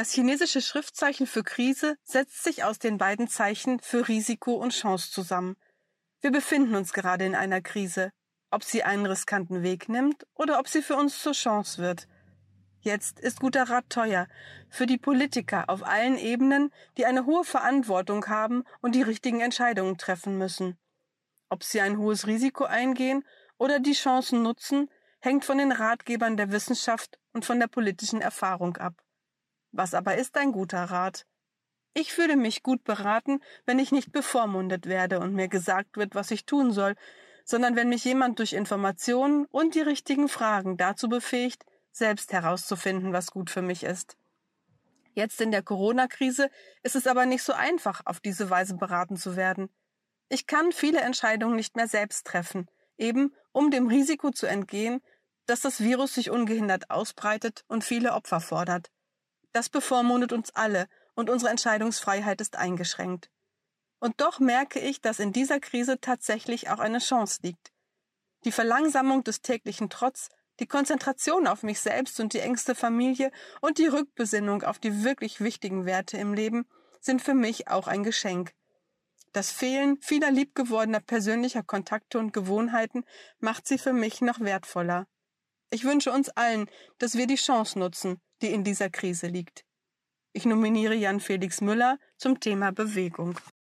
Das chinesische Schriftzeichen für Krise setzt sich aus den beiden Zeichen für Risiko und Chance zusammen. Wir befinden uns gerade in einer Krise, ob sie einen riskanten Weg nimmt oder ob sie für uns zur Chance wird. Jetzt ist guter Rat teuer für die Politiker auf allen Ebenen, die eine hohe Verantwortung haben und die richtigen Entscheidungen treffen müssen. Ob sie ein hohes Risiko eingehen oder die Chancen nutzen, hängt von den Ratgebern der Wissenschaft und von der politischen Erfahrung ab. Was aber ist ein guter Rat? Ich fühle mich gut beraten, wenn ich nicht bevormundet werde und mir gesagt wird, was ich tun soll, sondern wenn mich jemand durch Informationen und die richtigen Fragen dazu befähigt, selbst herauszufinden, was gut für mich ist. Jetzt in der Corona-Krise ist es aber nicht so einfach, auf diese Weise beraten zu werden. Ich kann viele Entscheidungen nicht mehr selbst treffen, eben um dem Risiko zu entgehen, dass das Virus sich ungehindert ausbreitet und viele Opfer fordert. Das bevormundet uns alle und unsere Entscheidungsfreiheit ist eingeschränkt. Und doch merke ich, dass in dieser Krise tatsächlich auch eine Chance liegt. Die Verlangsamung des täglichen Trotz, die Konzentration auf mich selbst und die engste Familie und die Rückbesinnung auf die wirklich wichtigen Werte im Leben sind für mich auch ein Geschenk. Das Fehlen vieler liebgewordener persönlicher Kontakte und Gewohnheiten macht sie für mich noch wertvoller. Ich wünsche uns allen, dass wir die Chance nutzen, die in dieser Krise liegt. Ich nominiere Jan Felix Müller zum Thema Bewegung.